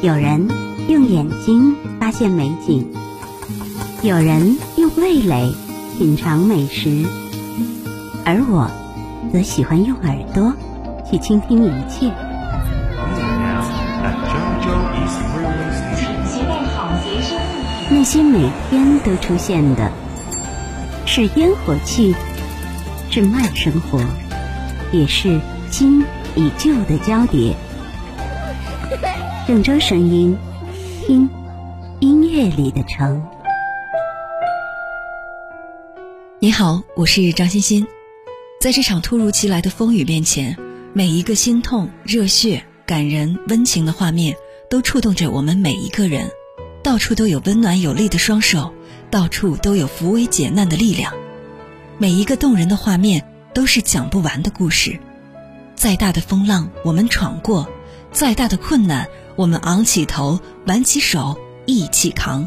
有人用眼睛发现美景，有人用味蕾品尝美食，而我则喜欢用耳朵去倾听一切。那些每天都出现的，是烟火气，是慢生活，也是新与旧的交叠。郑州声音，听音乐里的城。你好，我是张欣欣。在这场突如其来的风雨面前，每一个心痛、热血、感人、温情的画面，都触动着我们每一个人。到处都有温暖有力的双手，到处都有扶危解难的力量。每一个动人的画面都是讲不完的故事。再大的风浪，我们闯过；再大的困难，我们昂起头，挽起手，一起扛。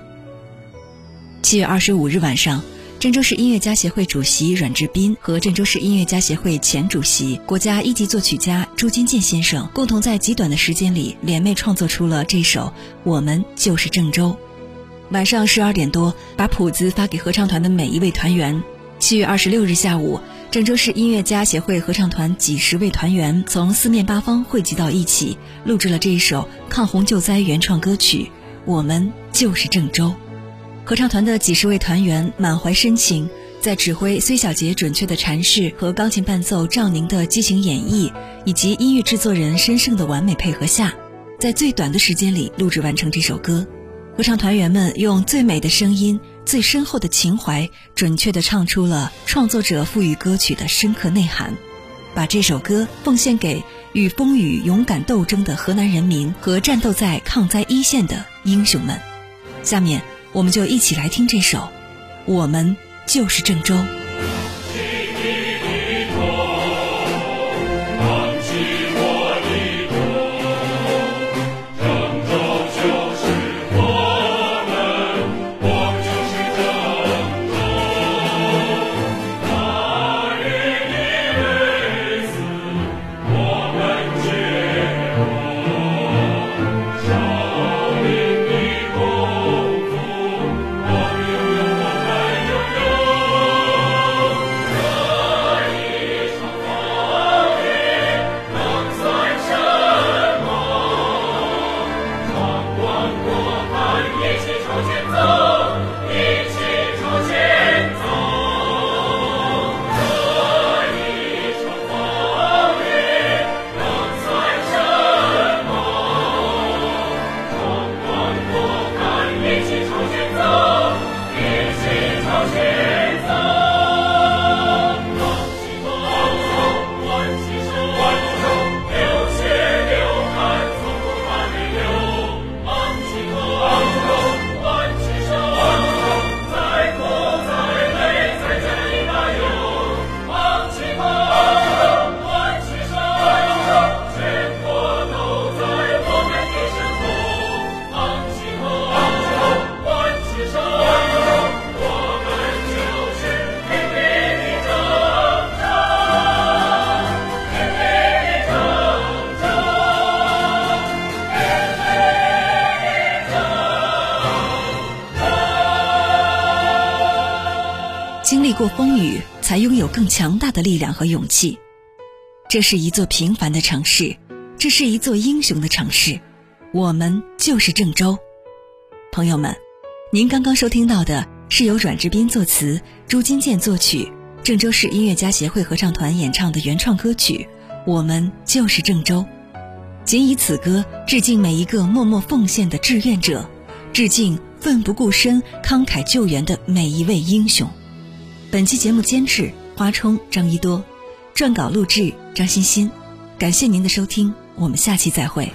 七月二十五日晚上。郑州市音乐家协会主席阮志斌和郑州市音乐家协会前主席、国家一级作曲家朱金健先生共同在极短的时间里联袂创作出了这首《我们就是郑州》。晚上十二点多，把谱子发给合唱团的每一位团员。七月二十六日下午，郑州市音乐家协会合唱团几十位团员从四面八方汇集到一起，录制了这一首抗洪救灾原创歌曲《我们就是郑州》。合唱团的几十位团员满怀深情，在指挥崔小杰准确的阐释和钢琴伴奏赵宁的激情演绎，以及音乐制作人申胜的完美配合下，在最短的时间里录制完成这首歌。合唱团员们用最美的声音、最深厚的情怀，准确地唱出了创作者赋予歌曲的深刻内涵，把这首歌奉献给与风雨勇敢斗争的河南人民和战斗在抗灾一线的英雄们。下面。我们就一起来听这首《我们就是郑州》。过风雨，才拥有更强大的力量和勇气。这是一座平凡的城市，这是一座英雄的城市。我们就是郑州。朋友们，您刚刚收听到的是由阮志斌作词、朱金健作曲、郑州市音乐家协会合唱团演唱的原创歌曲《我们就是郑州》。仅以此歌致敬每一个默默奉献的志愿者，致敬奋不顾身慷慨救援的每一位英雄。本期节目监制花冲张一多，撰稿录制张欣欣，感谢您的收听，我们下期再会。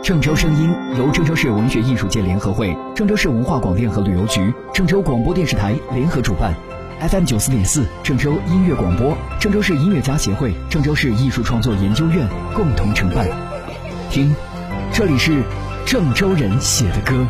郑州声音由郑州市文学艺术界联合会、郑州市文化广电和旅游局、郑州广播电视台联合主办，FM 九四点四郑州音乐广播、郑州市音乐家协会、郑州市艺术创作研究院共同承办。听，这里是郑州人写的歌。